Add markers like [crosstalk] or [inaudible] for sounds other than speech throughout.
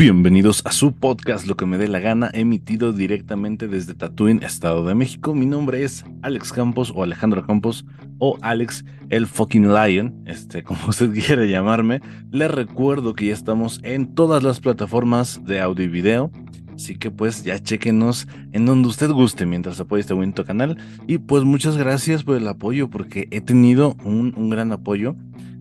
Bienvenidos a su podcast Lo que me dé la gana, emitido directamente desde Tatooine, Estado de México. Mi nombre es Alex Campos o Alejandro Campos o Alex el fucking Lion, este, [laughs] como usted quiere llamarme. Le recuerdo que ya estamos en todas las plataformas de audio y video. Así que pues ya chequenos en donde usted guste mientras apoya este bonito canal. Y pues muchas gracias por el apoyo porque he tenido un, un gran apoyo.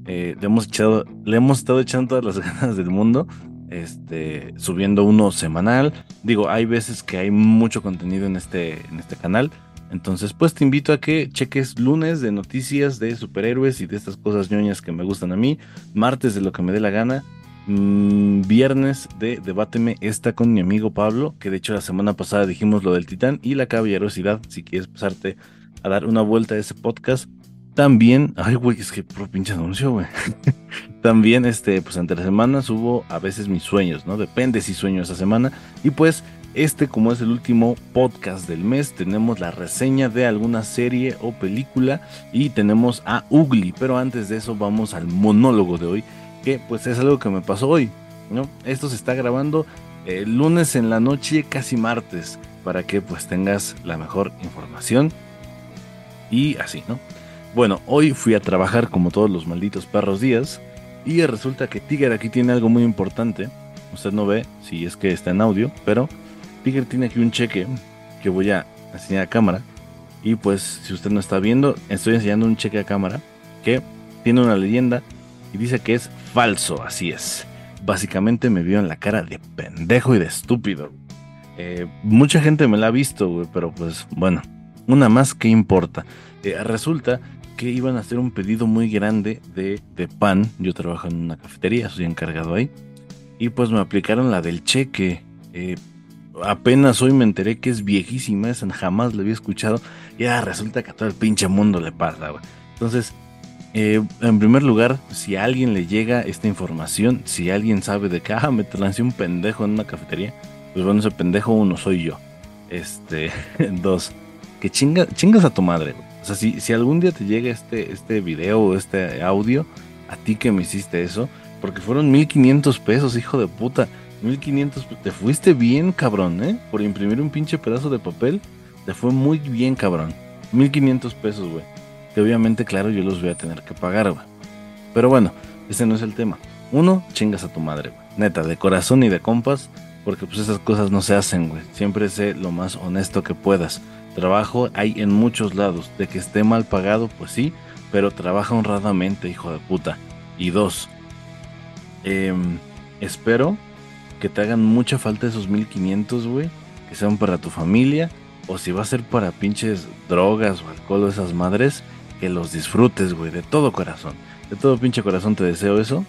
Eh, le, hemos echado, le hemos estado echando todas las [laughs] ganas del mundo este, subiendo uno semanal. Digo, hay veces que hay mucho contenido en este, en este canal. Entonces, pues te invito a que cheques lunes de noticias de superhéroes y de estas cosas ñoñas que me gustan a mí. Martes de lo que me dé la gana. Mm, viernes de Debáteme esta con mi amigo Pablo, que de hecho la semana pasada dijimos lo del titán y la caballerosidad. Si quieres pasarte a dar una vuelta a ese podcast, también, ay, güey, es que por pinche anuncio, güey. [laughs] También, este, pues entre semanas hubo a veces mis sueños, ¿no? Depende si sueño esa semana. Y pues, este, como es el último podcast del mes, tenemos la reseña de alguna serie o película y tenemos a Ugly. Pero antes de eso, vamos al monólogo de hoy, que pues es algo que me pasó hoy, ¿no? Esto se está grabando el lunes en la noche, casi martes, para que pues tengas la mejor información. Y así, ¿no? Bueno, hoy fui a trabajar como todos los malditos perros días y resulta que Tiger aquí tiene algo muy importante. Usted no ve si es que está en audio, pero Tiger tiene aquí un cheque que voy a enseñar a cámara. Y pues si usted no está viendo, estoy enseñando un cheque a cámara que tiene una leyenda y dice que es falso, así es. Básicamente me vio en la cara de pendejo y de estúpido. Eh, mucha gente me la ha visto, pero pues bueno, una más que importa. Eh, resulta que iban a hacer un pedido muy grande de, pan. Yo trabajo en una cafetería, soy encargado ahí. Y pues me aplicaron la del cheque. Eh, apenas hoy me enteré que es viejísima, esa jamás la había escuchado. Ya resulta que a todo el pinche mundo le pasa, Entonces, eh, en primer lugar, si a alguien le llega esta información, si alguien sabe de que, [laughs] ah, me lancé un pendejo en una cafetería, pues bueno, ese pendejo uno soy yo. Este, [laughs] dos, que chinga, chingas a tu madre, güey. Sea, si, algún día te llega este, este video o este audio, a ti que me hiciste eso, porque fueron 1500 pesos, hijo de puta. 1500, te fuiste bien, cabrón, ¿eh? Por imprimir un pinche pedazo de papel, te fue muy bien, cabrón. 1500 pesos, güey. Que obviamente, claro, yo los voy a tener que pagar, güey. Pero bueno, ese no es el tema. Uno, chingas a tu madre, güey. Neta, de corazón y de compas, porque pues esas cosas no se hacen, güey. Siempre sé lo más honesto que puedas. Trabajo hay en muchos lados. De que esté mal pagado, pues sí, pero trabaja honradamente, hijo de puta. Y dos, em, espero que te hagan mucha falta esos 1500, güey. Que sean para tu familia. O si va a ser para pinches drogas o alcohol o esas madres, que los disfrutes, güey, de todo corazón. De todo pinche corazón te deseo eso.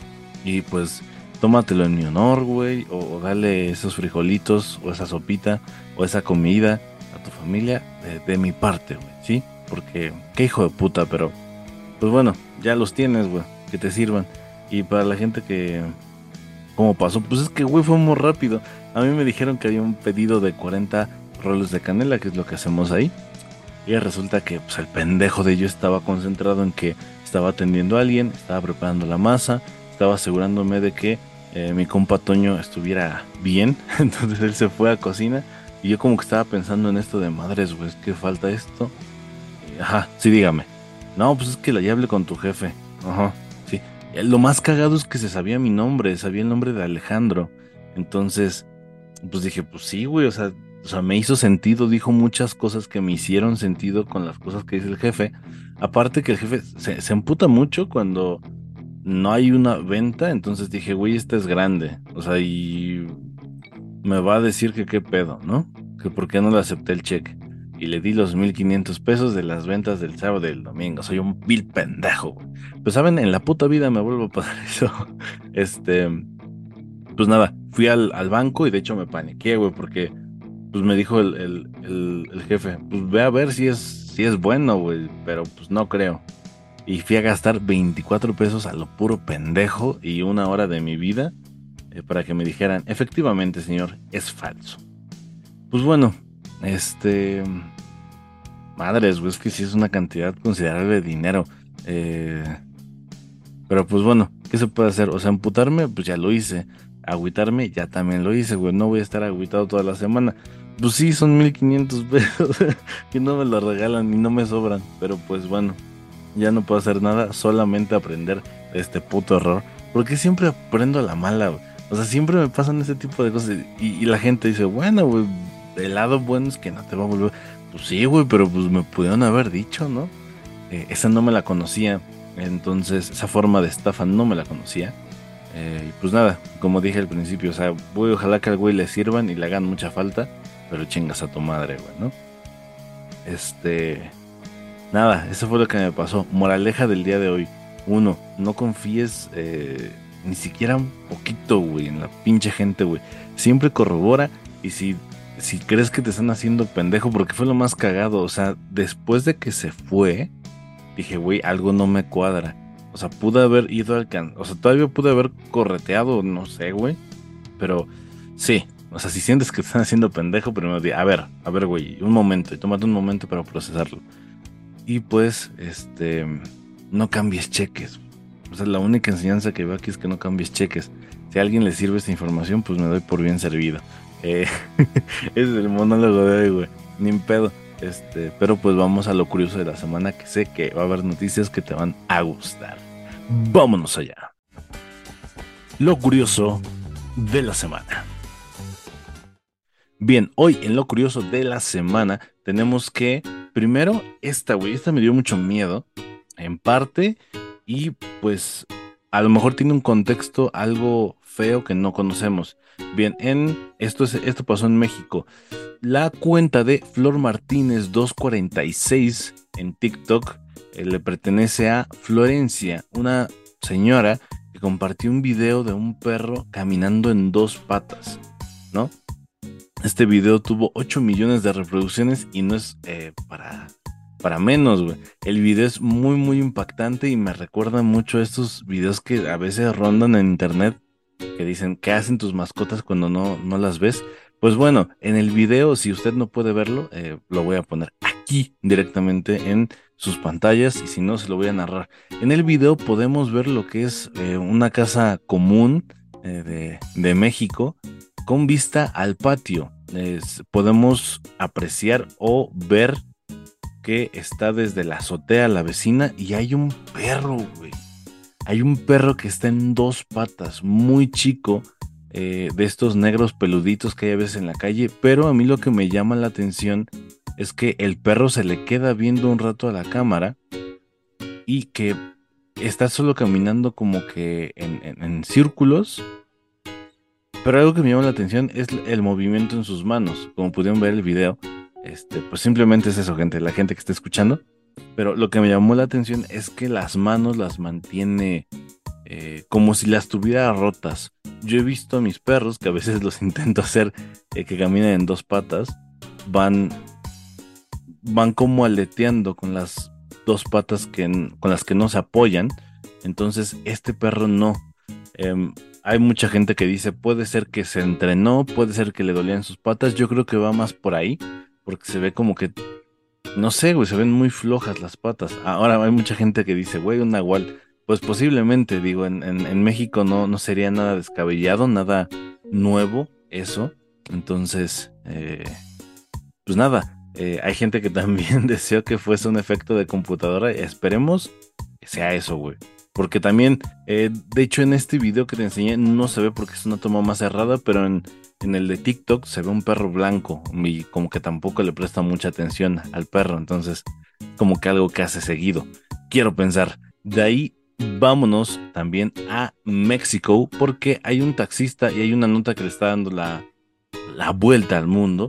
Y pues tómatelo en mi honor, güey. O, o dale esos frijolitos o esa sopita o esa comida familia de, mi parte, ¿sí? Porque, qué hijo de puta, pero, pues bueno, ya los tienes, güey, que te sirvan. Y para la gente que, ¿cómo pasó? Pues es que, güey, fue muy rápido. A mí me dijeron que había un pedido de 40 roles de canela, que es lo que hacemos ahí. Y resulta que pues, el pendejo de yo estaba concentrado en que estaba atendiendo a alguien, estaba preparando la masa, estaba asegurándome de que eh, mi compa Toño estuviera bien. [laughs] Entonces él se fue a cocina y yo como que estaba pensando en esto de madres, güey, que falta esto. Ajá, sí, dígame. No, pues es que la hable con tu jefe. Ajá, sí. Lo más cagado es que se sabía mi nombre, sabía el nombre de Alejandro. Entonces, pues dije, pues sí, güey, o sea, o sea, me hizo sentido, dijo muchas cosas que me hicieron sentido con las cosas que dice el jefe. Aparte que el jefe se, se emputa mucho cuando no hay una venta, entonces dije, güey, esta es grande. O sea, y me va a decir que qué pedo, ¿no? Que por qué no le acepté el cheque. Y le di los 1500 pesos de las ventas del sábado y del domingo. Soy un vil pendejo. Pues saben, en la puta vida me vuelvo [laughs] a pasar eso. Este, pues nada, fui al, banco y de hecho me paniqué, güey, porque pues me dijo el, el, jefe, pues ve a ver si es, si es bueno, güey, pero pues no creo. Y fui a gastar 24 pesos a lo puro pendejo y una hora de mi vida para que me dijeran, efectivamente, señor, es falso. Pues bueno, este... Madres, es que sí es una cantidad considerable de dinero. Eh, pero pues bueno, ¿qué se puede hacer? O sea, amputarme, pues ya lo hice. agüitarme, ya también lo hice, güey. No voy a estar agüitado toda la semana. Pues sí, son 1500 pesos [laughs] que no me lo regalan y no me sobran. Pero pues bueno, ya no puedo hacer nada, solamente aprender de este puto error. Porque siempre aprendo a la mala, güey. O sea, siempre me pasan ese tipo de cosas. Y, la gente dice, bueno, güey, el lado bueno es que no te va a volver. Pues sí, güey, pero pues me pudieron haber dicho, ¿no? Eh, esa no me la conocía. Entonces, esa forma de estafa no me la conocía. Eh, pues nada, como dije al principio, o sea, voy, ojalá que al güey le sirvan y le hagan mucha falta. Pero chingas a tu madre, güey, ¿no? Este. Nada, eso fue lo que me pasó. Moraleja del día de hoy. Uno, no confíes eh, ni siquiera un poquito, güey, en la pinche gente, güey. Siempre corrobora y si, si crees que te están haciendo pendejo, porque fue lo más cagado, o sea, después de que se fue, dije, güey, algo no me cuadra. O sea, pude haber ido al can... O sea, todavía pude haber correteado, no sé, güey. Pero sí, o sea, si sientes que te están haciendo pendejo, primero di, a ver, a ver, güey, un momento, y tómate un momento para procesarlo. Y pues, este, no cambies cheques. O la única enseñanza que veo aquí es que no cambies cheques. Si a alguien le sirve esta información, pues me doy por bien servido. Eh, [laughs] es el monólogo de hoy, güey. Ni un pedo. Este, pero pues vamos a lo curioso de la semana, que sé que va a haber noticias que te van a gustar. Vámonos allá. Lo curioso de la semana. Bien, hoy en lo curioso de la semana tenemos que, primero, esta, güey, esta me dio mucho miedo, en parte, y pues a lo mejor tiene un contexto algo feo que no conocemos. Bien, en esto, es, esto pasó en México. La cuenta de Flor Martínez 246 en TikTok eh, le pertenece a Florencia, una señora que compartió un video de un perro caminando en dos patas, ¿no? Este video tuvo 8 millones de reproducciones y no es eh, para para menos, güey. El video es muy, muy impactante y me recuerda mucho a estos videos que a veces rondan en internet que dicen, ¿qué hacen tus mascotas cuando no, no las ves? Pues bueno, en el video, si usted no puede verlo, eh, lo voy a poner aquí directamente en sus pantallas y si no, se lo voy a narrar. En el video podemos ver lo que es eh, una casa común eh, de, de, México con vista al patio. podemos apreciar o ver que está desde la azotea a la vecina y hay un perro, güey. Hay un perro que está en dos patas, muy chico, eh, de estos negros peluditos que hay a veces en la calle, pero a mí lo que me llama la atención es que el perro se le queda viendo un rato a la cámara y que está solo caminando como que en, en círculos. Pero algo que me llama la atención es el movimiento en sus manos. Como pudieron ver el video, este, pues simplemente es eso, gente, la gente que está escuchando. Pero lo que me llamó la atención es que las manos las mantiene eh, como si las tuviera rotas. Yo he visto a mis perros, que a veces [laughs] los intento hacer eh, que caminen en dos patas, van, van como aleteando con las dos patas que, con las que no se apoyan. Entonces, este perro no. Em, hay mucha gente que dice, puede ser que se entrenó, puede ser que le dolían sus patas. Yo creo que va más por ahí porque se ve como que, no sé, güey, se ven muy flojas las patas. Ahora hay mucha gente que dice, güey, un nahual. Pues posiblemente, digo, en, en, México no, no sería nada descabellado, nada nuevo eso. Entonces, eh, pues nada, eh, hay gente que [laughs] también deseó que fuese un efecto de computadora. Esperemos que sea eso, güey. Porque también, eh, de hecho, en este video que te enseñé no se ve porque es una toma más cerrada, pero en, el de TikTok se ve un perro blanco y como que tampoco le presta mucha atención al perro, entonces como que algo que hace seguido. Quiero pensar. De ahí vámonos también a México porque hay un taxista y hay una nota que le está dando la, la vuelta al mundo,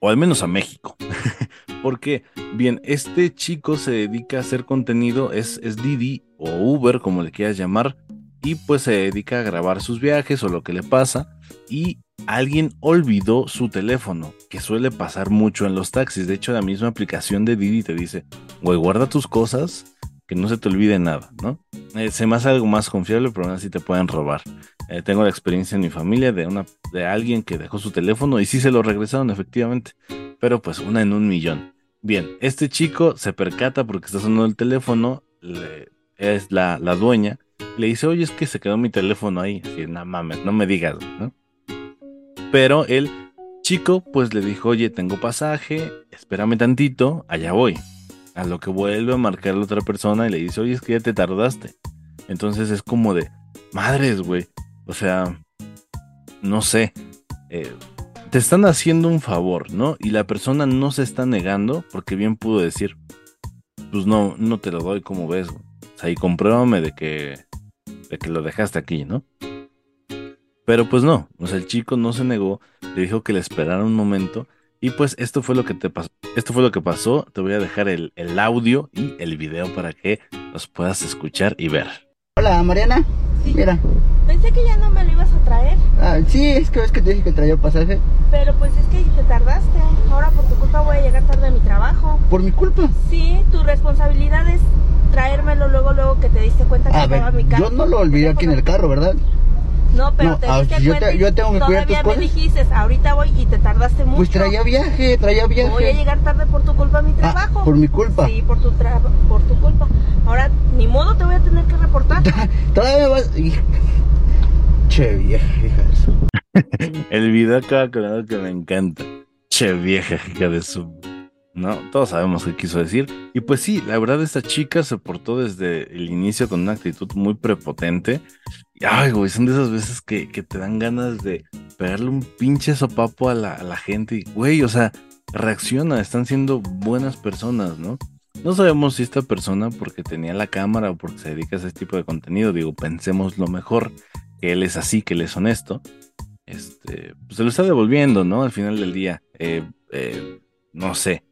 o al menos a México. [laughs] porque, bien, este chico se dedica a hacer contenido, es, es Didi o Uber, como le quieras llamar, y pues se dedica a grabar sus viajes o lo que le pasa y alguien olvidó su teléfono, que suele pasar mucho en los taxis. De hecho, la misma aplicación de Didi te dice, güey, guarda tus cosas, que no se te olvide nada, ¿no? Eh, se me hace algo más confiable, pero aún así te pueden robar. Eh, tengo la experiencia en mi familia de, una, de alguien que dejó su teléfono y sí se lo regresaron efectivamente, pero pues una en un millón. Bien, este chico se percata porque está sonando el teléfono, es la, la dueña, Le dice, oye, es que se quedó mi teléfono ahí. Así, no mames, no me digas, ¿no? Pero el chico, pues le dijo, oye, tengo pasaje, espérame tantito, allá voy. A lo que vuelve a marcar la otra persona y le dice, oye, es que ya te tardaste. Entonces es como de, madres, güey. O sea, no sé. Eh, te están haciendo un favor, ¿no? Y la persona no se está negando porque bien pudo decir, pues no, no te lo doy como ves. O sea, y compruébame de que, de que lo dejaste aquí, ¿no? Pero pues no, o sea, el chico no se negó, le dijo que le esperara un momento y pues esto fue lo que te pasó, esto fue lo que pasó, te voy a dejar el, el audio y el video para que los puedas escuchar y ver. Hola, Mariana. Sí. Mira. Pensé que ya no me lo ibas a traer, Ah, sí, es que ves que te dije que traía pasaje. pero pues es que te tardaste. Ahora por tu culpa voy a llegar tarde a mi trabajo. Por mi culpa. Sí, tu responsabilidad es traérmelo luego, luego que te diste cuenta que A ver, estaba mi carro. yo no lo olvidé aquí en el carro, ¿verdad? No, pero No, te ah, yo te- yo tengo que cuidar Todavía tus me cosas. dijiste, ahorita voy y te tardaste mucho. Pues traía viaje, traía viaje. Voy a llegar tarde por tu culpa a mi Ah, trabajo. por mi culpa. Sí, por tu, tra- por tu culpa. Ahora, ni modo te voy a tener que reportar. [laughs] Todavía vas. Che, vieja, hija de su- [laughs] El video acaba con que me encanta. Che vieja hija de su... No, todos sabemos qué quiso decir. Y pues sí, la verdad esta chica se portó desde el inicio con una actitud muy prepotente. Y ay, güey, son de esas veces que, que te dan ganas de pegarle un pinche sopapo a la, a la gente. Y, güey, o sea, reacciona, están siendo buenas personas, ¿no? No sabemos si esta persona, porque tenía la cámara o porque se dedica a ese tipo de contenido, digo, pensemos lo mejor, que él es así, que él es honesto este, pues se lo está devolviendo, ¿no? Al final del día, eh, eh, no sé.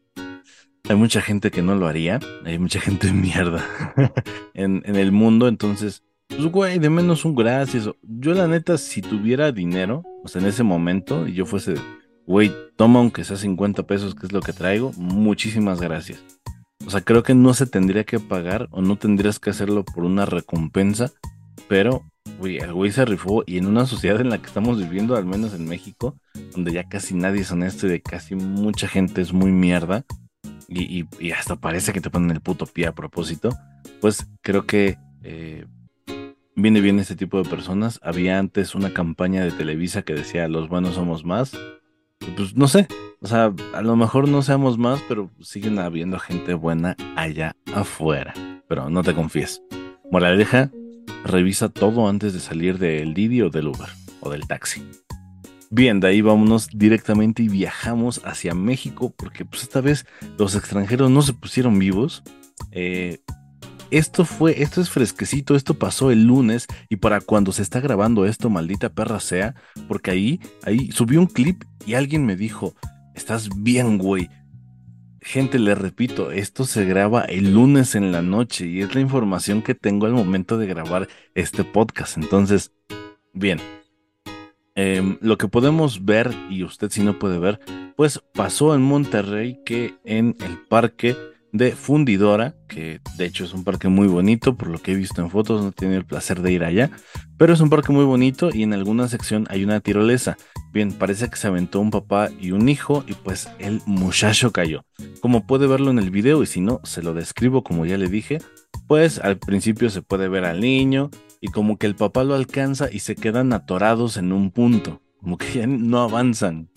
Hay mucha gente que no lo haría, hay mucha gente [laughs] mierda en, en el mundo, entonces, pues güey, de menos un gracias. Yo la neta, si tuviera dinero, o sea, en ese momento, y yo fuese, güey, toma aunque sea 50 pesos, que es lo que traigo, muchísimas gracias. O sea, creo que no se tendría que pagar o no tendrías que hacerlo por una recompensa, pero Güey, el güey se rifó y en una sociedad en la que estamos viviendo, al menos en México, donde ya casi nadie es honesto y de casi mucha gente es muy mierda y, y- hasta parece que te ponen el puto pie a propósito, pues creo que eh, viene bien este tipo de personas. Había antes una campaña de Televisa que decía los buenos somos más. Y pues no sé, o sea, a lo mejor no seamos más, pero siguen habiendo gente buena allá afuera. Pero no te confíes. Moraleja, revisa todo antes de salir del Didi o del Uber o del taxi. Bien, de ahí vámonos directamente y viajamos hacia México porque pues esta vez los extranjeros no se pusieron vivos. Eh, esto fue, esto es fresquecito, esto pasó el lunes y para cuando se está grabando esto, maldita perra sea, porque ahí, ahí subí un clip y alguien me dijo, estás bien, güey. Gente, le repito, esto se graba el lunes en la noche y es la información que tengo al momento de grabar este podcast. Entonces, bien, Em, lo que podemos ver, y usted si no puede ver, pues pasó en Monterrey que en el parque de Fundidora, que de hecho es un parque muy bonito, por lo que he visto en fotos, no he tenido el placer de ir allá, pero es un parque muy bonito y en alguna sección hay una tirolesa. Bien, parece que se aventó un papá y un hijo y pues el muchacho cayó. Como puede verlo en el video y si no, se lo describo como ya le dije, pues al principio se puede ver al niño y como que el papá lo alcanza y se quedan atorados en un punto, como que ya no avanzan,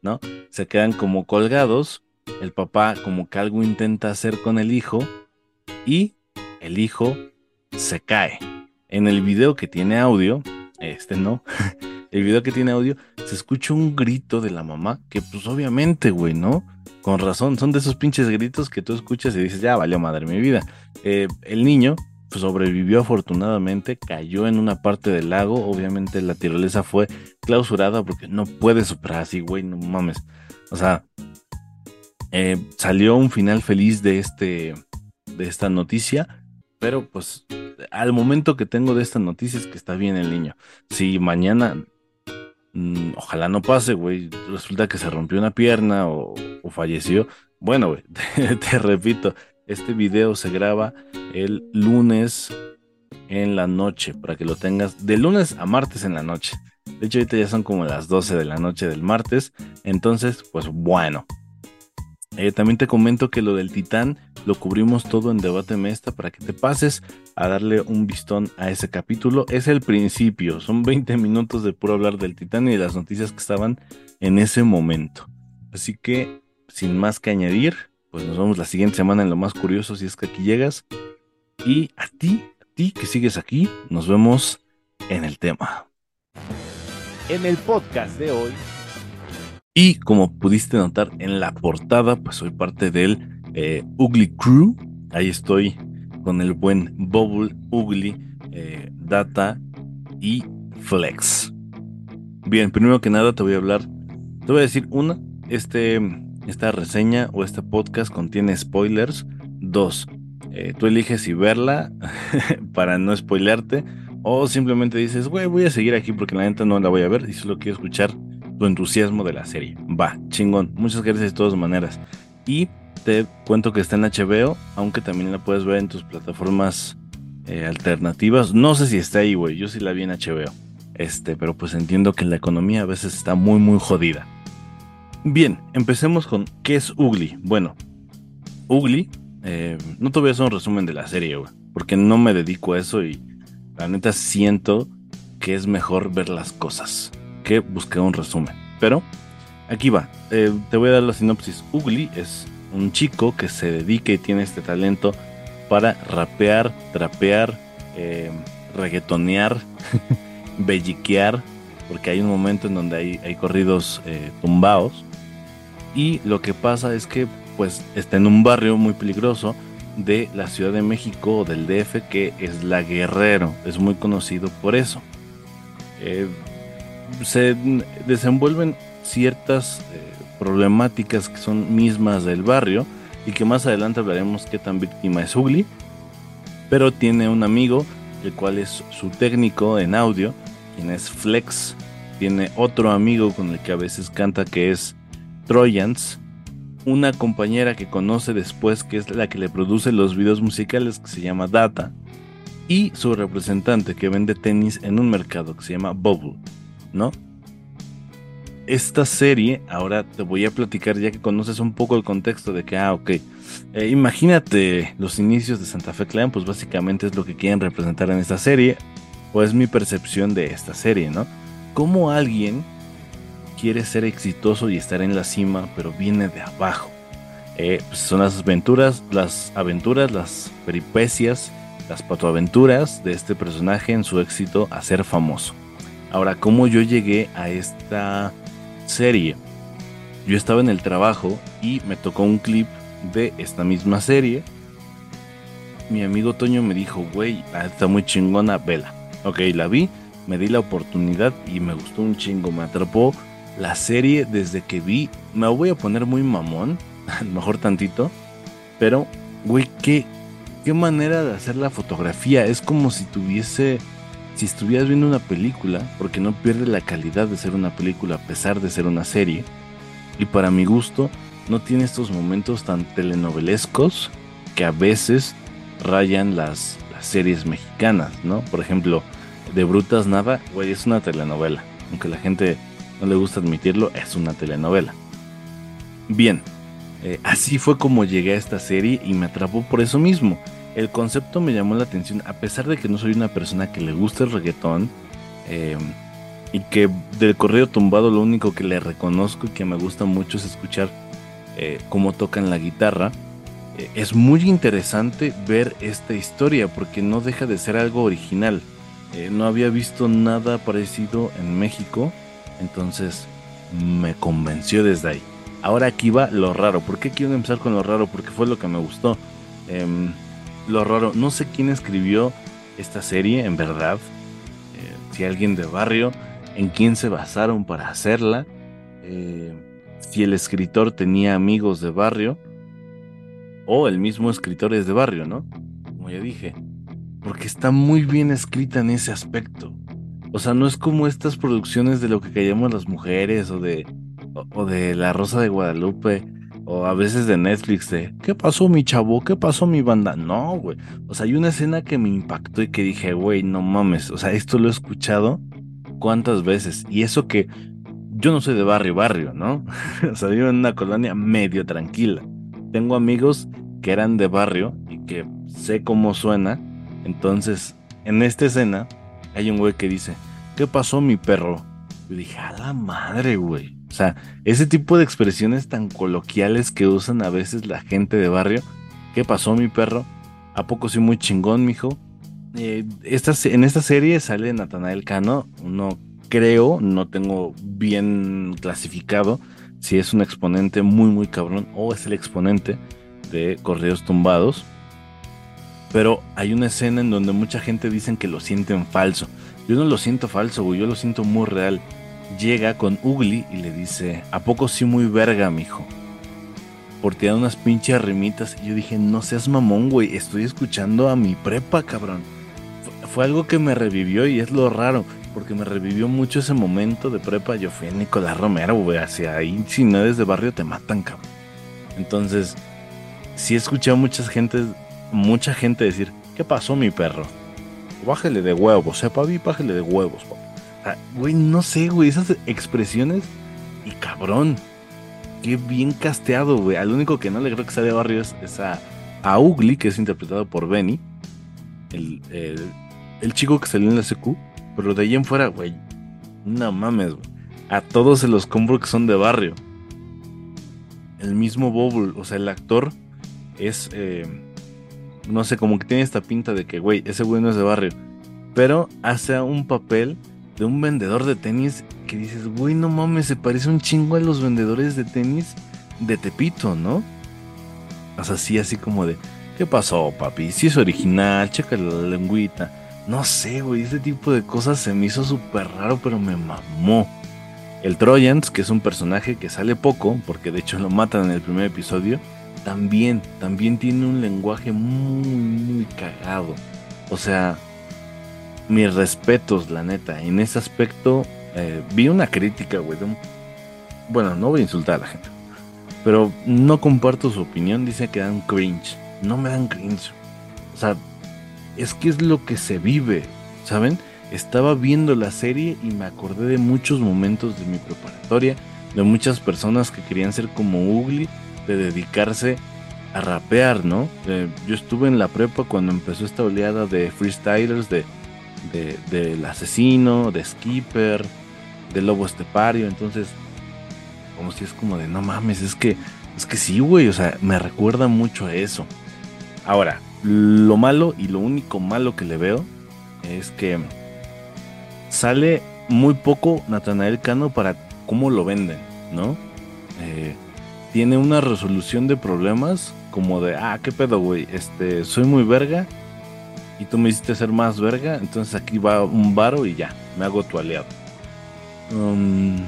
¿no? Se quedan como colgados, el papá como que algo intenta hacer con el hijo y el hijo se cae. En el video que tiene audio, este no, [laughs] el video que tiene audio, se escucha un grito de la mamá, que pues obviamente, güey, ¿no? Con razón, son de esos pinches gritos que tú escuchas y dices, ya valió madre mi vida. Eh, el niño pues, sobrevivió afortunadamente, cayó en una parte del lago, obviamente la tirolesa fue clausurada porque no puede superar así, güey, no mames. O sea, eh, salió un final feliz de este, de esta noticia, pero pues al momento que tengo de esta noticia es que está bien el niño. Si mañana, mm, ojalá no pase, güey, resulta que se rompió una pierna o, o falleció, bueno, güey, [laughs] te, te repito, este video se graba el lunes en la noche, para que lo tengas de lunes a martes en la noche. De hecho, ahorita ya son como las 12 de la noche del martes. Entonces, pues bueno. Eh, también te comento que lo del Titán lo cubrimos todo en Debate Mesta para que te pases a darle un vistón a ese capítulo. Es el principio, son [laughs] 20 minutos de puro hablar del Titán y de las noticias que estaban en ese momento. Así que, sin más que añadir, pues nos vemos la siguiente semana en lo más curioso si es que aquí llegas. Y a ti, a ti que sigues aquí, nos vemos en el tema. En el podcast de hoy y como pudiste notar en la portada, pues soy parte del eh, Ugly Crew. Ahí estoy con el buen Bubble, Ugly, eh, Data y Flex. Bien, primero que nada te voy a hablar, te voy a decir una, este, esta reseña o este podcast contiene spoilers. Dos, eh, tú eliges si verla [laughs] para no spoilearte o simplemente dices, güey, voy a seguir aquí porque la neta no la voy a ver y solo quiero escuchar entusiasmo de la serie. Va, chingón. Muchas gracias de todas maneras. Y te cuento que está en HBO, aunque también la puedes ver en tus plataformas eh, alternativas. No sé si está ahí, güey. Yo sí la vi en HBO. Este, pero pues entiendo que la economía a veces está muy, muy jodida. Bien, empecemos con ¿qué es Ugly? Bueno, Ugly, eh, no te voy a hacer un resumen de la serie, güey, porque no me dedico a eso y la neta siento que es mejor ver las cosas que busqué un resumen. Pero aquí va, eh, te voy a dar la sinopsis. Ugly es un chico que se dedica y tiene este talento para rapear, trapear, eh, reggaetonear, [laughs] belliquear, porque hay un momento en donde hay, hay corridos eh, tumbados. Y lo que pasa es que pues está en un barrio muy peligroso de la Ciudad de México o del DF que es La Guerrero, es muy conocido por eso. Eh, se desenvuelven ciertas eh, problemáticas que son mismas del barrio y que más adelante hablaremos qué tan víctima es Ugly, pero tiene un amigo, el cual es su técnico en audio, quien es Flex, tiene otro amigo con el que a veces canta que es Trojans, una compañera que conoce después que es la que le produce los videos musicales que se llama Data, y su representante que vende tenis en un mercado que se llama Bubble. ¿No? Esta serie, ahora te voy a platicar ya que conoces un poco el contexto de que, ah, ok, eh, imagínate los inicios de Santa Fe Clan, pues básicamente es lo que quieren representar en esta serie, o es mi percepción de esta serie, ¿no? Cómo alguien quiere ser exitoso y estar en la cima, pero viene de abajo. Eh, pues son las aventuras, las aventuras, las peripecias, las patoaventuras de este personaje en su éxito a ser famoso. Ahora, ¿cómo yo llegué a esta serie? Yo estaba en el trabajo y me tocó un clip de esta misma serie. Mi amigo Toño me dijo, güey, está muy chingona, vela. Ok, la vi, me di la oportunidad y me gustó un chingo, me atrapó la serie desde que vi. Me voy a poner muy mamón, [laughs] a lo mejor tantito, pero, güey, qué, qué manera de hacer la fotografía. Es como si tuviese si estuvieras viendo una película, porque no pierde la calidad de ser una película a pesar de ser una serie, y para mi gusto no tiene estos momentos tan telenovelescos que a veces rayan las, series mexicanas, ¿no? Por ejemplo, de Brutas Nada, güey, es una telenovela, aunque la gente no le gusta admitirlo, es una telenovela. Bien, eh, así fue como llegué a esta serie y me atrapó por eso mismo el concepto me llamó la atención, a pesar de que no soy una persona que le gusta el reggaetón eh, y que del correo tumbado lo único que le reconozco y que me gusta mucho es escuchar eh, cómo tocan la guitarra. Eh, es muy interesante ver esta historia porque no deja de ser algo original. no había visto nada parecido en México, entonces me convenció desde ahí. Ahora aquí va lo raro. ¿Por qué quiero empezar con lo raro? Porque fue lo que me gustó. Em, lo raro, no sé quién escribió esta serie, en verdad. Eh, si alguien de barrio, en quién se basaron para hacerla. Eh, si el escritor tenía amigos de barrio. O el mismo escritor es de barrio, ¿no? Como ya dije. Porque está muy bien escrita en ese aspecto. O sea, no es como estas producciones de lo que callamos las mujeres o de, o de La Rosa de Guadalupe o a veces de Netflix de, ¿qué pasó mi chavo? ¿Qué pasó mi banda? No, güey. O sea, hay una escena que me impactó y que dije, güey, no mames. O sea, esto lo he escuchado cuántas veces. Y eso que yo no soy de barrio, barrio, ¿no? [laughs] o sea, vivo en una colonia medio tranquila. tengo amigos que eran de barrio y que sé cómo suena. Entonces, en esta escena hay un güey que dice, ¿qué pasó mi perro? Yo dije, a la madre, güey. O sea, ese tipo de expresiones tan coloquiales que usan a veces la gente de barrio. ¿Qué pasó mi perro? ¿A poco soy muy chingón, mijo? Eh, en esta serie sale Natanael Cano, no creo, no tengo bien clasificado si es un exponente muy muy cabrón o es el exponente de Correos Tumbados. Pero hay una escena en donde mucha gente dicen que lo sienten falso. Yo no lo siento falso, güey, yo lo siento muy real. Llega con Ugly y le dice, ¿a poco sí muy verga, mijo? Porque da unas pinches rimitas y yo dije, no seas mamón, güey, estoy escuchando a mi prepa, cabrón fue algo que me revivió y es lo raro, porque me revivió mucho ese momento de prepa. Yo fui a Nicolás Romero, güey, hacia ahí, si no eres de barrio te matan, cabrón. Entonces, sí he escuchado mucha gente, mucha gente decir, ¿qué pasó mi perro? Bájale de huevos, eh, papi, bájale de huevos, papi. güey, no sé, güey, esas expresiones y cabrón. Qué bien casteado, güey. Al único que no le creo que sea de barrio es, a, a Ugly, que es interpretado por Benny. El, el, chico que salió en la SQ, pero de ahí en fuera, güey, no mames, güey. A todos se los compro que son de barrio. El mismo Bobble, o sea, el actor es, eh, no sé, como que tiene esta pinta de que, güey, ese güey no es de barrio. Pero hace un papel de un vendedor de tenis que dices, güey, no mames, se parece un chingo a los vendedores de tenis de Tepito, ¿no? Así, así como de, ¿qué pasó, papi? Si es original, checa la lengüita. No sé, güey, ese tipo de cosas se me hizo súper raro, pero me mamó. El Trojans, que es un personaje que sale poco, porque de hecho lo matan en el primer episodio, también, también tiene un lenguaje muy, muy cagado. O sea, mis respetos, la neta. En ese aspecto, eh, vi una crítica, güey. Bueno, no voy a insultar a la gente, pero no comparto su opinión. Dice que dan cringe. No me dan cringe. O sea, es que es lo que se vive, ¿saben? Estaba viendo la serie y me acordé de muchos momentos de mi preparatoria, de muchas personas que querían ser como Ugly, de dedicarse a rapear, ¿no? Eh, yo estuve en la prepa cuando empezó esta oleada de freestylers, de, de, del asesino, de Skipper, de Lobo Estepario, entonces, como si es como de, no mames, es que, es que sí, güey, o sea, me recuerda mucho a eso. Ahora, lo malo y lo único malo que le veo es que sale muy poco Natanael Cano para cómo lo venden, ¿no? Eh, tiene una resolución de problemas como de, ah, qué pedo, güey, este, soy muy verga y tú me hiciste ser más verga, entonces aquí va un varo y ya, me hago tu aliado. Um,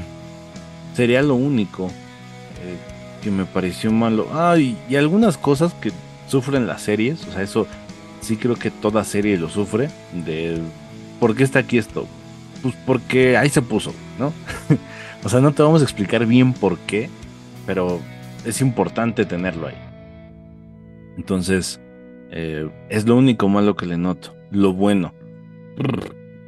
sería lo único eh, que me pareció malo. Ah, y algunas cosas que sufren las series, o sea, eso sí creo que toda serie lo sufre, de ¿por qué está aquí esto? Pues porque ahí se puso, ¿no? [laughs] o sea, no te vamos a explicar bien por qué, pero es importante tenerlo ahí. Entonces, eh, es lo único malo que le noto. Lo bueno.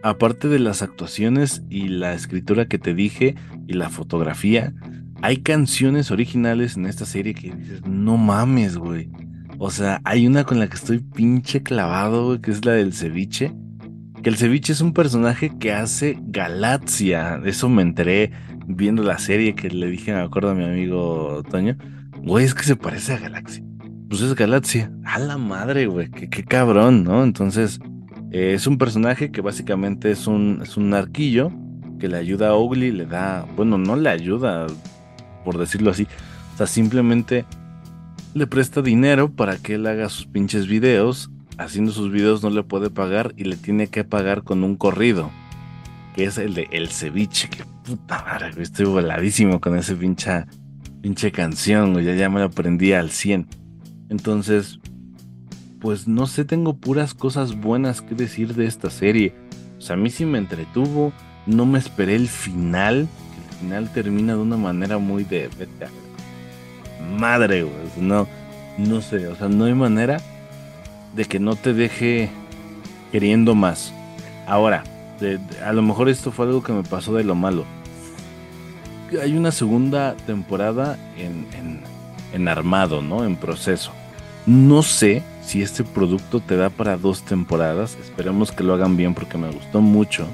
Aparte de las actuaciones y la escritura que te dije y la fotografía, hay canciones originales en esta serie que dices, no mames, güey. O sea, hay una con la que estoy pinche clavado, que es la del ceviche. Que el ceviche es un personaje que hace Galaxia. Eso me enteré viendo la serie que le dije, me acuerdo a mi amigo Toño. Güey, es que se parece a Galaxia. Pues es Galaxia. A la madre, güey. Qué, cabrón, ¿no? Entonces, eh, es un personaje que básicamente es un, es un arquillo que le ayuda a Ugly, le da. Bueno, no le ayuda, por decirlo así. O sea, simplemente le presta dinero para que él haga sus pinches videos. Haciendo sus videos no le puede pagar y le tiene que pagar con un corrido. Que es el de El Ceviche. Que puta madre, estoy voladísimo con esa pinche, pinche canción, Ya, ya me lo aprendí al 100. Entonces, pues no sé, tengo puras cosas buenas que decir de esta serie. O sea, a mí sí me entretuvo. No me esperé el final. el final termina de una manera muy de madre, güey. No, no sé, o sea, no hay manera de que no te deje queriendo más. Ahora, a lo mejor esto fue algo que me pasó de lo malo. Hay una segunda temporada en, en armado, ¿no? En proceso. No sé si este producto te da para dos temporadas. Esperemos que lo hagan bien porque me gustó mucho.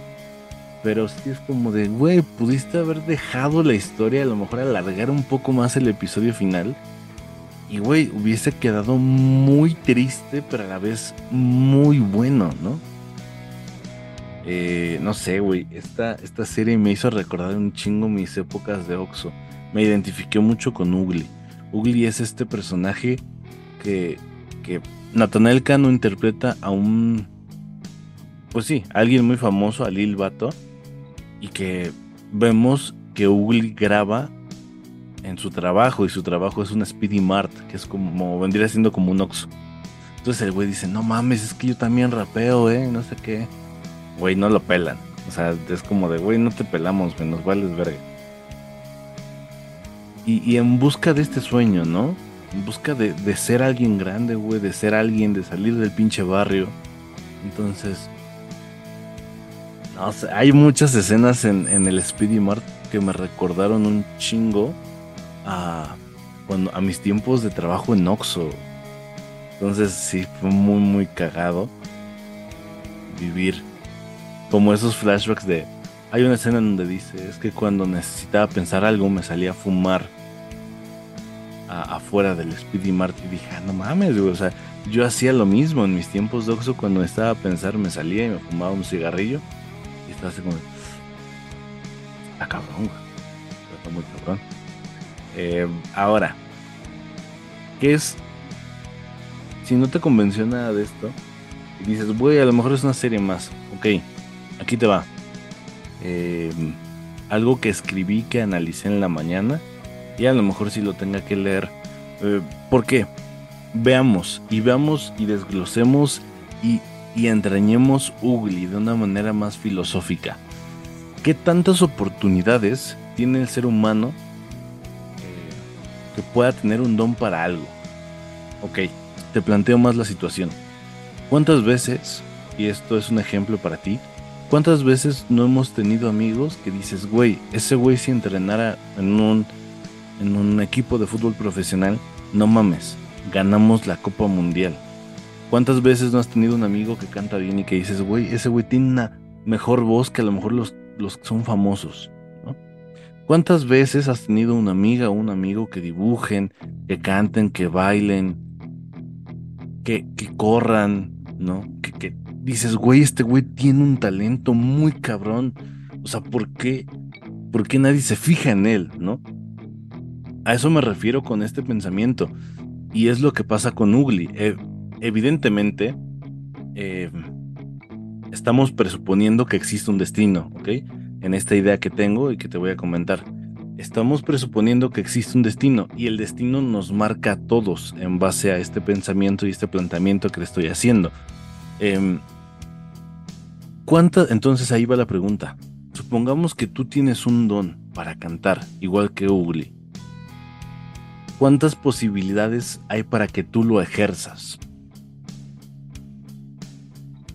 Pero sí es como de, güey, pudiste haber dejado la historia, a lo mejor alargar un poco más el episodio final. Y, güey, hubiese quedado muy triste, pero a la vez muy bueno, ¿no? Eh, no sé, güey, esta, esta serie me hizo recordar un chingo mis épocas de Oxo. Me identifiqué mucho con Ugly. Ugly es este personaje que, que Nathaniel Cano interpreta a un, pues sí, alguien muy famoso, a Lil Bato, y que vemos que Ugly graba en su trabajo y su trabajo es un Speedy Mart, que es como, vendría siendo como un Oxxo. Entonces el güey dice, no mames, es que yo también rapeo, eh, no sé qué. Güey, no lo pelan. O sea, es como de, güey, no te pelamos, güey, nos vales verga. Y, en busca de este sueño, ¿no? en busca de, ser alguien grande, güey, de ser alguien, de salir del pinche barrio. Entonces, no sé, hay muchas escenas en, el Speedy Mart que me recordaron un chingo a, cuando, a mis tiempos de trabajo en Oxxo. Entonces, sí, fue muy, muy cagado vivir como esos flashbacks de... Hay una escena donde dice, es que cuando necesitaba pensar algo me salía a fumar afuera del Speedy Mart y dije, ah, no mames, güey, o sea, yo hacía lo mismo en mis tiempos de Oxxo cuando estaba a pensar, me salía y me fumaba un cigarrillo y estaba así como, ah, cabrón, güey, está muy cabrón. Eh, ahora, ¿qué es? Si no te convenció nada de esto y dices, güey, a lo mejor es una serie más, ok, aquí te va. Eh, algo que escribí que analicé en la mañana y a lo mejor si lo tenga que leer. Eh, ¿Por qué? Veamos y veamos y desglosemos y, y entrañemos Ugly de una manera más filosófica. ¿Qué tantas oportunidades tiene el ser humano eh, que pueda tener un don para algo? Ok, te planteo más la situación. ¿Cuántas veces, y esto es un ejemplo para ti, cuántas veces no hemos tenido amigos que dices, güey, ese güey si entrenara en un en un equipo de fútbol profesional, no mames, ganamos la Copa Mundial. ¿Cuántas veces no has tenido un amigo que canta bien y que dices, güey, ese güey tiene una mejor voz que a lo mejor los, los que son famosos? ¿Cuántas veces has tenido una amiga o un amigo que dibujen, que canten, que bailen, que, que corran, ¿no? Dices, güey, este güey tiene un talento muy cabrón. O sea, ¿por qué, ¿por qué nadie se fija en él, ¿no? A eso me refiero con este pensamiento. Y es lo que pasa con Ugly. Eh, evidentemente, eh, estamos presuponiendo que existe un destino, ¿ok? En esta idea que tengo y que te voy a comentar. Estamos presuponiendo que existe un destino y el destino nos marca a todos en base a este pensamiento y este planteamiento que le estoy haciendo. Eh, Entonces ahí va la pregunta. Supongamos que tú tienes un don para cantar, igual que Ugly ¿Cuántas posibilidades hay para que tú lo ejerzas?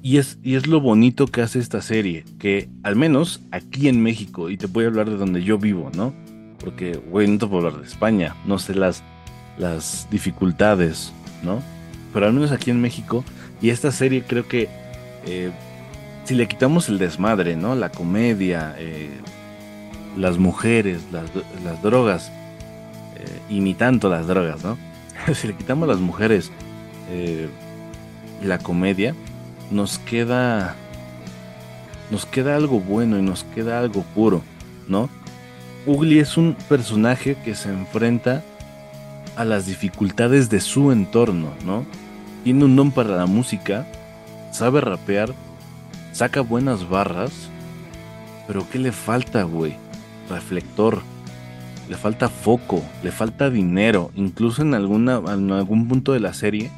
Y es, y es lo bonito que hace esta serie, que al menos aquí en México, y te voy a hablar de donde yo vivo, ¿no? Porque, güey, no te puedo hablar de España, no sé las, las dificultades, ¿no? Pero al menos aquí en México, y esta serie creo que eh, si le quitamos el desmadre, ¿no? La comedia, eh, las mujeres, las, drogas, y ni tanto las drogas, ¿no? [laughs] si le quitamos las mujeres eh, y la comedia, nos queda. Nos queda algo bueno y nos queda algo puro, ¿no? Ugly es un personaje que se enfrenta a las dificultades de su entorno, ¿no? Tiene un don para la música, sabe rapear, saca buenas barras, pero ¿qué le falta, güey? Reflector, le falta foco, le falta dinero. Incluso en, alguna, en algún punto de la serie,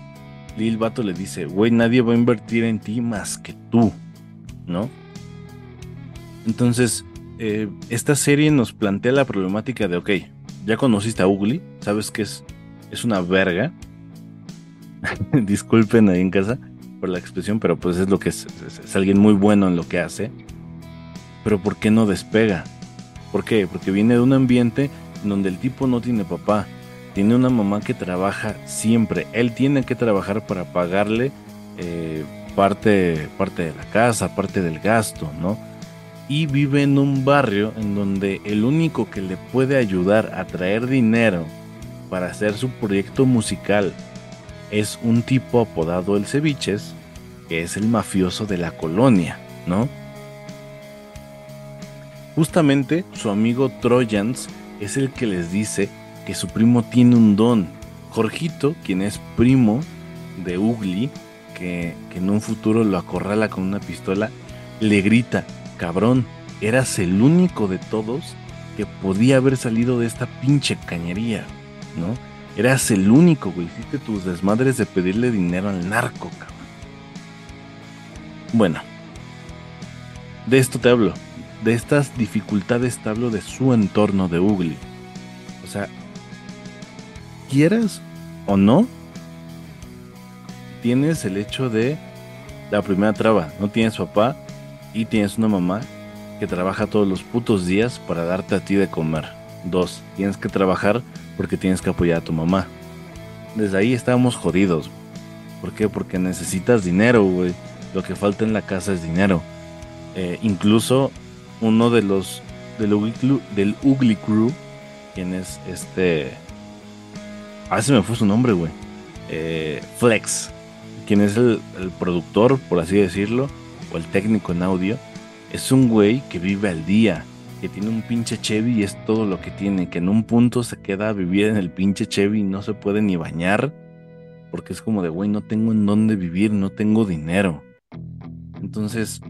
Lil Bato le dice, güey, nadie va a invertir en ti más que tú, ¿no? Entonces, eh, esta serie nos plantea la problemática de, ok, ya conociste a Ugly, sabes que es, es una verga. [laughs] Disculpen ahí en casa por la expresión, pero pues es lo que es, es alguien muy bueno en lo que hace. Pero ¿por qué no despega? ¿Por qué? Porque viene de un ambiente donde el tipo no tiene papá, tiene una mamá que trabaja siempre. Él tiene que trabajar para pagarle eh, parte, parte de la casa, parte del gasto, ¿no? Y vive en un barrio en donde el único que le puede ayudar a traer dinero para hacer su proyecto musical es un tipo apodado El Ceviches, que es el mafioso de la colonia, ¿no? Justamente su amigo Trojans es el que les dice que su primo tiene un don. Jorgito, quien es primo de Ugly, que, en un futuro lo acorrala con una pistola, le grita, cabrón, eras el único de todos que podía haber salido de esta pinche cañería, ¿no? Eras el único, güey. Hiciste tus desmadres de pedirle dinero al narco, cabrón. Bueno, de esto te hablo de estas dificultades te hablo de su entorno de Ugly. O sea, quieras o no, tienes el hecho de la primera traba. No tienes papá y tienes una mamá que trabaja todos los putos días para darte a ti de comer. Dos, tienes que trabajar porque tienes que apoyar a tu mamá. Desde ahí estábamos jodidos. ¿Por qué? Porque necesitas dinero, güey. Lo que falta en la casa es dinero. Eh, incluso uno de los del Ugly, Crew, quien es este. Ah, se me fue su nombre, güey. Eh, Flex, quien es el, productor, por así decirlo, o el técnico en audio. Es un güey que vive al día, que tiene un pinche Chevy y es todo lo que tiene, que en un punto se queda a vivir en el pinche Chevy y no se puede ni bañar, porque es como de, güey, no tengo en dónde vivir, no tengo dinero. Entonces,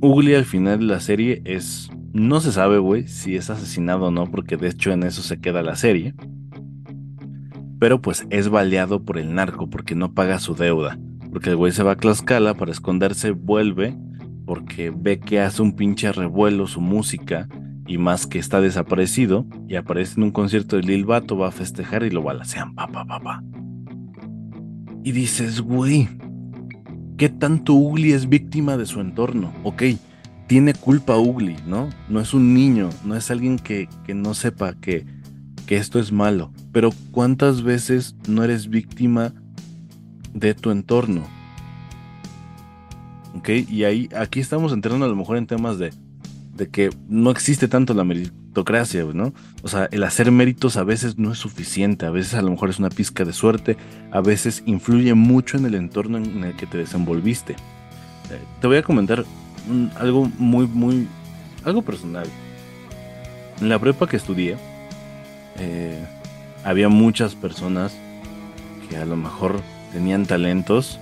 Ugly al final de la serie es. No se sabe, güey, si es asesinado o no, porque de hecho en eso se queda la serie. Pero pues es baleado por el narco porque no paga su deuda. Porque el güey se va a Tlaxcala para esconderse, vuelve porque ve que hace un pinche revuelo su música y más que está desaparecido y aparece en un concierto de Lil Bato, va a festejar y lo balacean, pa, pa, pa, pa. Y dices, güey, ¿Qué tanto Ugly es víctima de su entorno? Ok, tiene culpa Ugly, ¿no? No es un niño, no es alguien que, no sepa que, que esto es malo. Pero ¿cuántas veces no eres víctima de tu entorno? Ok, y ahí, aquí estamos entrando a lo mejor en temas de, de que no existe tanto la meritocracia, ¿no? O sea, el hacer méritos a veces no es suficiente, a veces a lo mejor es una pizca de suerte, a veces influye mucho en el entorno en el que te desenvolviste. Eh, te voy a comentar algo muy, muy, algo personal. En la prepa que estudié, eh, había muchas personas que a lo mejor tenían talentos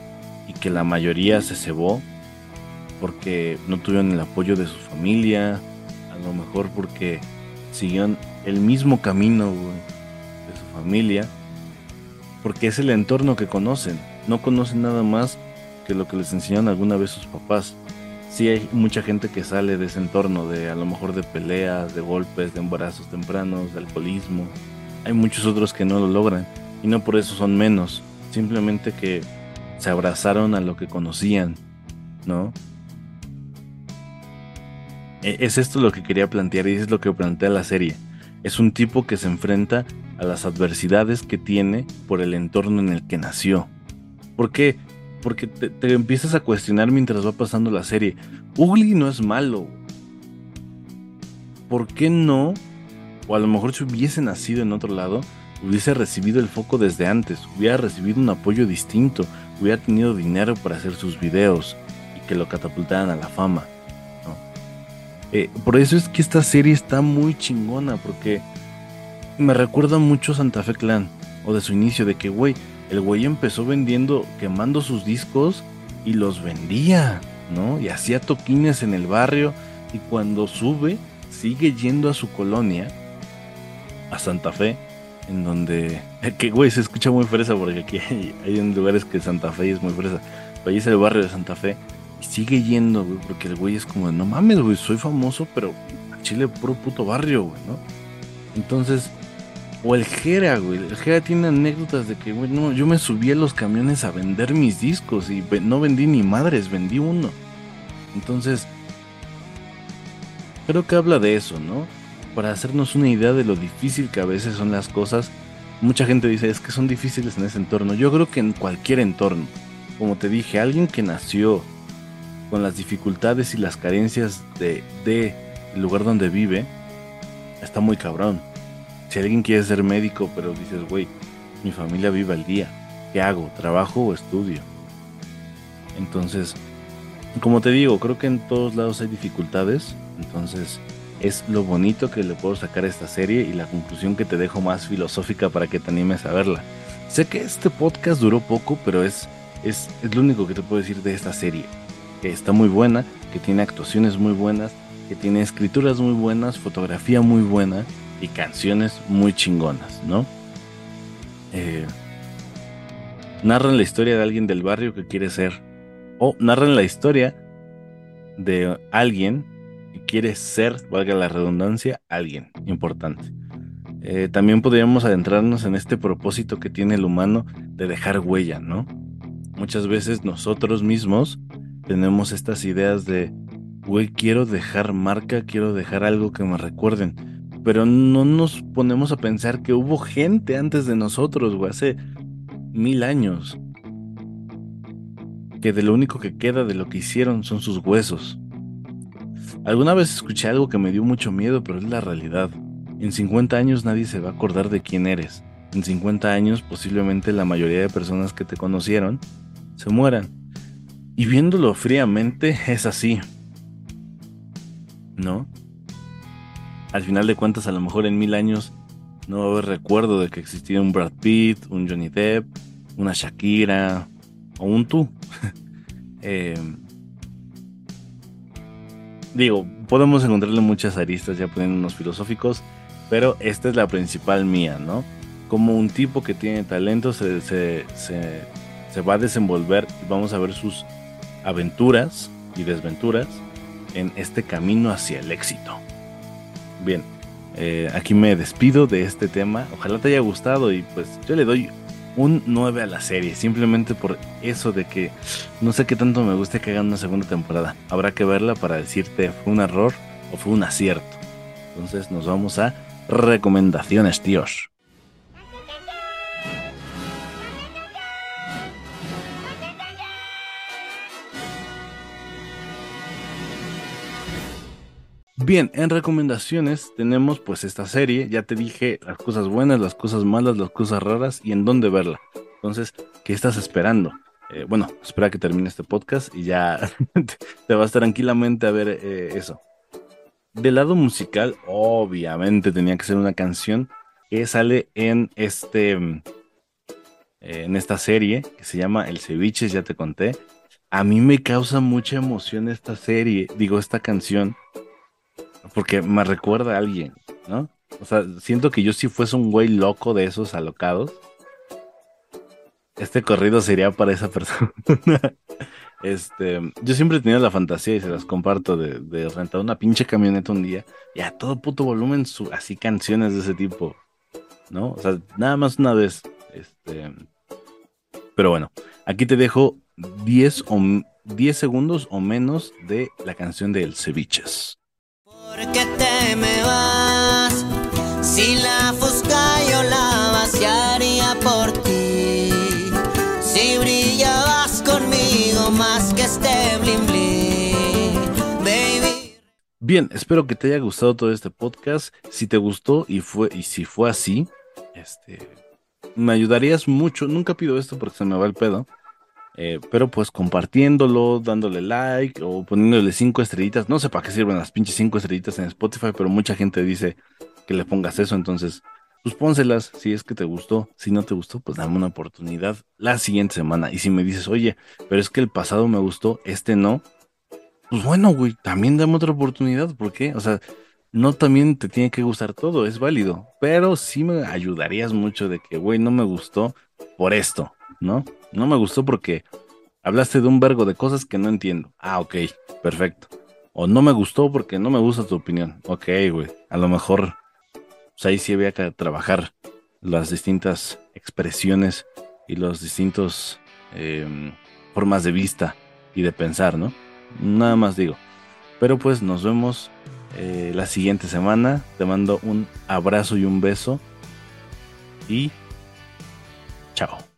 y que la mayoría se cebó porque no tuvieron el apoyo de su familia, a lo mejor porque siguieron el mismo camino de su familia, porque es el entorno que conocen, no conocen nada más que lo que les enseñaron alguna vez sus papás. Sí hay mucha gente que sale de ese entorno, de a lo mejor de peleas, de golpes, de embarazos tempranos, de alcoholismo. Hay muchos otros que no lo logran y no por eso son menos, simplemente que se abrazaron a lo que conocían, ¿no? E, es esto lo que quería plantear y es lo que plantea la serie. Es un tipo que se enfrenta a las adversidades que tiene por el entorno en el que nació. ¿Por qué? Porque te, empiezas a cuestionar mientras va pasando la serie. Ugly no es malo. ¿Por qué no? O a lo mejor si hubiese nacido en otro lado, hubiese recibido el foco desde antes, hubiera recibido un apoyo distinto, hubiera tenido dinero para hacer sus videos y que lo catapultaran a la fama. Eh, por eso es que esta serie está muy chingona, porque me recuerda mucho Santa Fe Clan, o de su inicio, de que, güey, el güey empezó vendiendo, quemando sus discos y los vendía, ¿no? Y hacía toquines en el barrio, y cuando sube, sigue yendo a su colonia, a Santa Fe, en donde, [laughs] que güey, se escucha muy fresa, porque aquí hay, hay lugares que Santa Fe es muy fresa, pero ahí es el barrio de Santa Fe sigue yendo, güey, porque el güey es como, no mames, güey, soy famoso, pero a Chile puro puto barrio, güey, ¿no? Entonces, o el Jera, güey, el Jera tiene anécdotas de que, güey, no, yo me subí a los camiones a vender mis discos y no vendí ni madres, vendí uno. Entonces, creo que habla de eso, ¿no? Para hacernos una idea de lo difícil que a veces son las cosas mucha gente dice es que son difíciles en ese entorno. Yo creo que en cualquier entorno, como te dije, alguien que nació con las dificultades y las carencias de, el lugar donde vive, está muy cabrón. Si alguien quiere ser médico, pero dices, güey, mi familia vive al día, ¿qué hago? ¿Trabajo o estudio? Entonces, como te digo, creo que en todos lados hay dificultades, entonces es lo bonito que le puedo sacar a esta serie y la conclusión que te dejo más filosófica para que te animes a verla. Sé que este podcast duró poco, pero es, es, es lo único que te puedo decir de esta serie. Que está muy buena, que tiene actuaciones muy buenas, que tiene escrituras muy buenas, fotografía muy buena y canciones muy chingonas, ¿no? Eh, narran la historia de alguien del barrio que quiere ser, o narran la historia de alguien que quiere ser, valga la redundancia, alguien importante. Eh, también podríamos adentrarnos en este propósito que tiene el humano de dejar huella, ¿no? Muchas veces nosotros mismos tenemos estas ideas de, güey, quiero dejar marca, quiero dejar algo que me recuerden, pero no nos ponemos a pensar que hubo gente antes de nosotros, güey, hace mil años, que de lo único que queda de lo que hicieron son sus huesos. Alguna vez escuché algo que me dio mucho miedo, pero es la realidad. En 50 años nadie se va a acordar de quién eres. En 50 años posiblemente la mayoría de personas que te conocieron se mueran. Y viéndolo fríamente es así. ¿No? Al final de cuentas a lo mejor en mil años no va a haber recuerdo de que existía un Brad Pitt, un Johnny Depp, una Shakira o un tú. [laughs] eh, digo, podemos encontrarle muchas aristas ya poniéndonos filosóficos, pero esta es la principal mía, ¿no? Como un tipo que tiene talento se, se, se, se va a desenvolver y vamos a ver sus aventuras y desventuras en este camino hacia el éxito. Bien, eh, aquí me despido de este tema. Ojalá te haya gustado y pues yo le doy un 9 a la serie, simplemente por eso de que no sé qué tanto me guste que hagan una segunda temporada. Habrá que verla para decirte fue un error o fue un acierto. Entonces nos vamos a recomendaciones, tíos. Bien, en recomendaciones tenemos pues esta serie, ya te dije las cosas buenas, las cosas malas, las cosas raras y en dónde verla. Entonces, ¿qué estás esperando? Eh, bueno, espera que termine este podcast y ya [laughs] te vas tranquilamente a ver eh, eso. Del lado musical, obviamente tenía que ser una canción que sale en este mm, en esta serie que se llama El Ceviche, ya te conté. A mí me causa mucha emoción esta serie, digo esta canción, porque me recuerda a alguien, ¿no? O sea, siento que yo si fuese un güey loco de esos alocados, este corrido sería para esa persona. [laughs] este, yo siempre he tenido la fantasía y se las comparto de, rentar una pinche camioneta un día y a todo puto volumen así canciones de ese tipo, ¿no? O sea, nada más una vez. Este, pero bueno, aquí te dejo 10 o 10 segundos o menos de la canción de El Ceviches. ¿Por qué te me vas? Si la fusca yo la vaciaría por ti. Si brillabas conmigo más que este bling bling, baby. Bien, espero que te haya gustado todo este podcast. Si te gustó y fue y si fue así, este me ayudarías mucho. Nunca pido esto porque se me va el pedo. Eh, pero pues compartiéndolo, dándole like o poniéndole cinco estrellitas. No sé para qué sirven las pinches cinco estrellitas en Spotify, pero mucha gente dice que le pongas eso. Entonces, pues pónselas si es que te gustó. Si no te gustó, pues dame una oportunidad la siguiente semana. Y si me dices, oye, pero es que el pasado me gustó, este no. Pues bueno, güey, también dame otra oportunidad. ¿Por qué? O sea, no también te tiene que gustar todo, es válido. Pero sí me ayudarías mucho de que, güey, no me gustó por esto, ¿no? No me gustó porque hablaste de un vergo de cosas que no entiendo. Ah, ok, perfecto. O no me gustó porque no me gusta tu opinión. Ok, güey. A lo mejor pues ahí sí había que trabajar las distintas expresiones y los distintos eh, formas de vista y de pensar, ¿no? Nada más digo. Pero pues nos vemos eh, la siguiente semana. Te mando un abrazo y un beso. Y Chao.